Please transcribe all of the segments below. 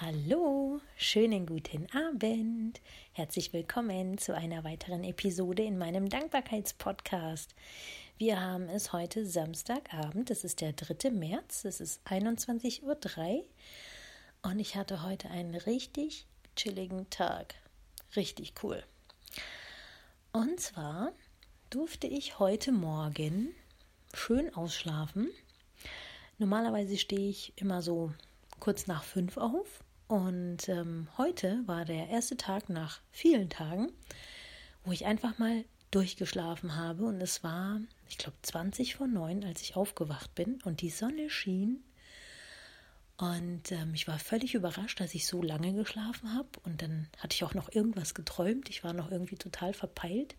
Hallo, schönen guten Abend. Herzlich willkommen zu einer weiteren Episode in meinem Dankbarkeitspodcast. Wir haben es heute Samstagabend, es ist der 3. März, es ist 21.03 Uhr und ich hatte heute einen richtig chilligen Tag. Richtig cool. Und zwar durfte ich heute Morgen schön ausschlafen. Normalerweise stehe ich immer so kurz nach fünf auf. Und ähm, heute war der erste Tag nach vielen Tagen, wo ich einfach mal durchgeschlafen habe. Und es war, ich glaube, 20 vor neun, als ich aufgewacht bin. Und die Sonne schien. Und ähm, ich war völlig überrascht, dass ich so lange geschlafen habe. Und dann hatte ich auch noch irgendwas geträumt. Ich war noch irgendwie total verpeilt.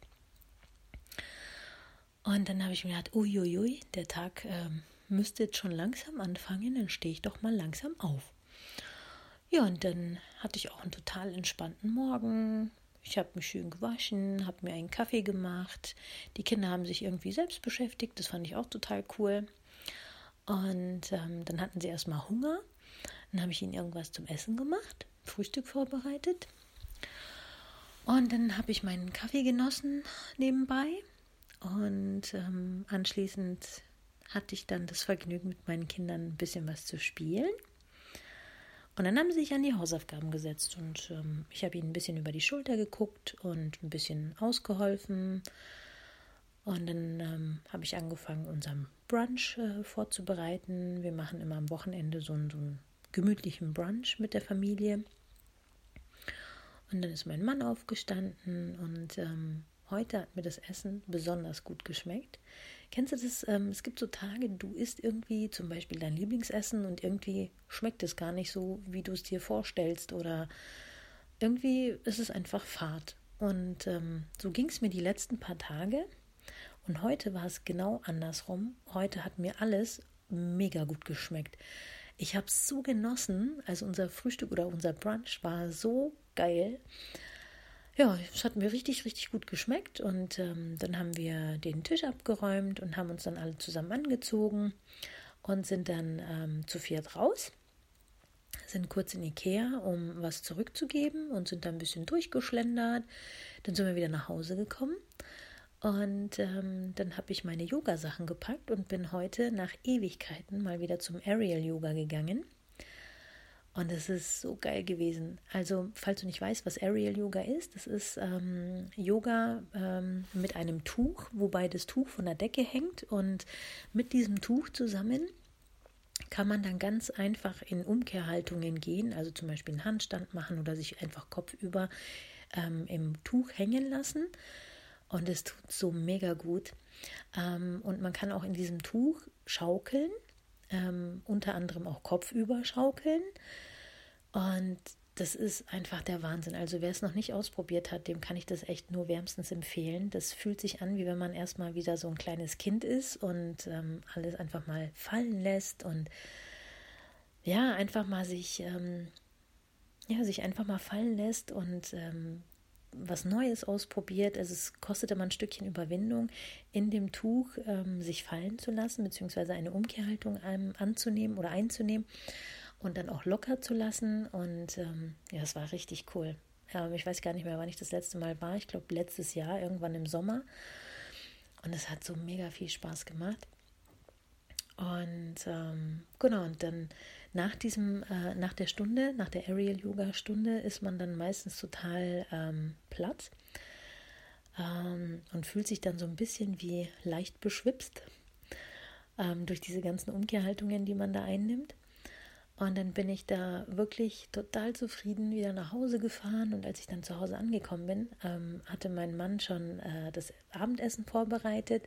Und dann habe ich mir gedacht, uiuiui, der Tag ähm, müsste jetzt schon langsam anfangen, dann stehe ich doch mal langsam auf. Ja, und dann hatte ich auch einen total entspannten Morgen. Ich habe mich schön gewaschen, habe mir einen Kaffee gemacht. Die Kinder haben sich irgendwie selbst beschäftigt, das fand ich auch total cool. Und ähm, dann hatten sie erstmal Hunger. Dann habe ich ihnen irgendwas zum Essen gemacht, Frühstück vorbereitet. Und dann habe ich meinen Kaffee genossen nebenbei. Und ähm, anschließend hatte ich dann das Vergnügen, mit meinen Kindern ein bisschen was zu spielen. Und dann haben sie sich an die Hausaufgaben gesetzt und ähm, ich habe ihnen ein bisschen über die Schulter geguckt und ein bisschen ausgeholfen. Und dann ähm, habe ich angefangen, unseren Brunch äh, vorzubereiten. Wir machen immer am Wochenende so, einen, so einen gemütlichen Brunch mit der Familie. Und dann ist mein Mann aufgestanden und ähm, heute hat mir das Essen besonders gut geschmeckt. Kennst du das? Ähm, es gibt so Tage, du isst irgendwie zum Beispiel dein Lieblingsessen und irgendwie schmeckt es gar nicht so, wie du es dir vorstellst oder irgendwie ist es einfach Fahrt. Und ähm, so ging es mir die letzten paar Tage. Und heute war es genau andersrum. Heute hat mir alles mega gut geschmeckt. Ich habe es so genossen. Also unser Frühstück oder unser Brunch war so geil ja, es hat mir richtig, richtig gut geschmeckt. Und ähm, dann haben wir den Tisch abgeräumt und haben uns dann alle zusammen angezogen und sind dann ähm, zu viert raus. Sind kurz in Ikea, um was zurückzugeben und sind dann ein bisschen durchgeschlendert. Dann sind wir wieder nach Hause gekommen. Und ähm, dann habe ich meine Yoga-Sachen gepackt und bin heute nach Ewigkeiten mal wieder zum Aerial Yoga gegangen. Und es ist so geil gewesen. Also, falls du nicht weißt, was Aerial Yoga ist, das ist ähm, Yoga ähm, mit einem Tuch, wobei das Tuch von der Decke hängt. Und mit diesem Tuch zusammen kann man dann ganz einfach in Umkehrhaltungen gehen, also zum Beispiel einen Handstand machen oder sich einfach kopfüber ähm, im Tuch hängen lassen. Und es tut so mega gut. Ähm, und man kann auch in diesem Tuch schaukeln ähm, unter anderem auch kopfüber schaukeln. Und das ist einfach der Wahnsinn. Also wer es noch nicht ausprobiert hat, dem kann ich das echt nur wärmstens empfehlen. Das fühlt sich an, wie wenn man erstmal wieder so ein kleines Kind ist und ähm, alles einfach mal fallen lässt und ja, einfach mal sich, ähm, ja, sich einfach mal fallen lässt und ähm, was Neues ausprobiert. Also es kostet immer ein Stückchen Überwindung, in dem Tuch ähm, sich fallen zu lassen, beziehungsweise eine Umkehrhaltung ähm, anzunehmen oder einzunehmen und dann auch locker zu lassen. Und ähm, ja, es war richtig cool. Ja, ich weiß gar nicht mehr, wann ich das letzte Mal war. Ich glaube letztes Jahr, irgendwann im Sommer. Und es hat so mega viel Spaß gemacht. Und ähm, genau, und dann nach diesem, äh, nach der Stunde, nach der Aerial Yoga Stunde, ist man dann meistens total ähm, platt ähm, und fühlt sich dann so ein bisschen wie leicht beschwipst ähm, durch diese ganzen Umkehrhaltungen, die man da einnimmt. Und dann bin ich da wirklich total zufrieden wieder nach Hause gefahren. Und als ich dann zu Hause angekommen bin, ähm, hatte mein Mann schon äh, das Abendessen vorbereitet.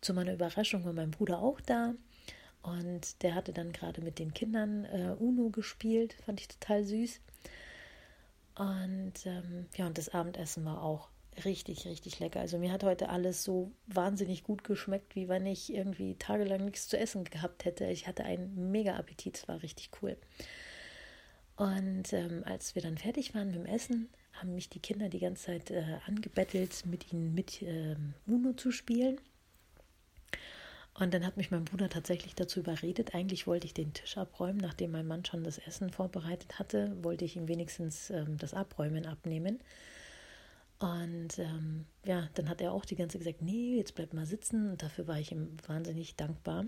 Zu meiner Überraschung war mein Bruder auch da. Und der hatte dann gerade mit den Kindern äh, Uno gespielt, fand ich total süß. Und ähm, ja, und das Abendessen war auch richtig, richtig lecker. Also mir hat heute alles so wahnsinnig gut geschmeckt, wie wenn ich irgendwie tagelang nichts zu essen gehabt hätte. Ich hatte einen mega Appetit, es war richtig cool. Und ähm, als wir dann fertig waren mit dem Essen, haben mich die Kinder die ganze Zeit äh, angebettelt, mit ihnen mit ähm, Uno zu spielen. Und dann hat mich mein Bruder tatsächlich dazu überredet. Eigentlich wollte ich den Tisch abräumen, nachdem mein Mann schon das Essen vorbereitet hatte, wollte ich ihm wenigstens ähm, das Abräumen abnehmen. Und ähm, ja, dann hat er auch die ganze Zeit gesagt, nee, jetzt bleib mal sitzen. Und dafür war ich ihm wahnsinnig dankbar,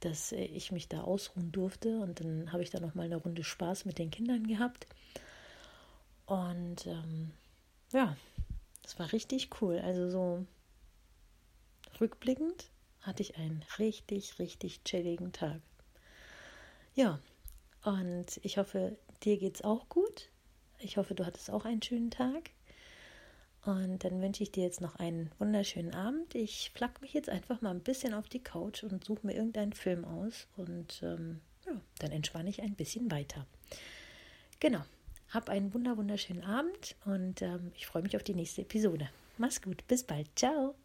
dass ich mich da ausruhen durfte. Und dann habe ich da noch mal eine Runde Spaß mit den Kindern gehabt. Und ähm, ja, das war richtig cool. Also so rückblickend hatte ich einen richtig, richtig chilligen Tag. Ja, und ich hoffe, dir geht's auch gut. Ich hoffe, du hattest auch einen schönen Tag. Und dann wünsche ich dir jetzt noch einen wunderschönen Abend. Ich flack mich jetzt einfach mal ein bisschen auf die Couch und suche mir irgendeinen Film aus. Und ähm, ja, dann entspanne ich ein bisschen weiter. Genau. Hab einen wunder wunderschönen Abend und ähm, ich freue mich auf die nächste Episode. Mach's gut. Bis bald. Ciao.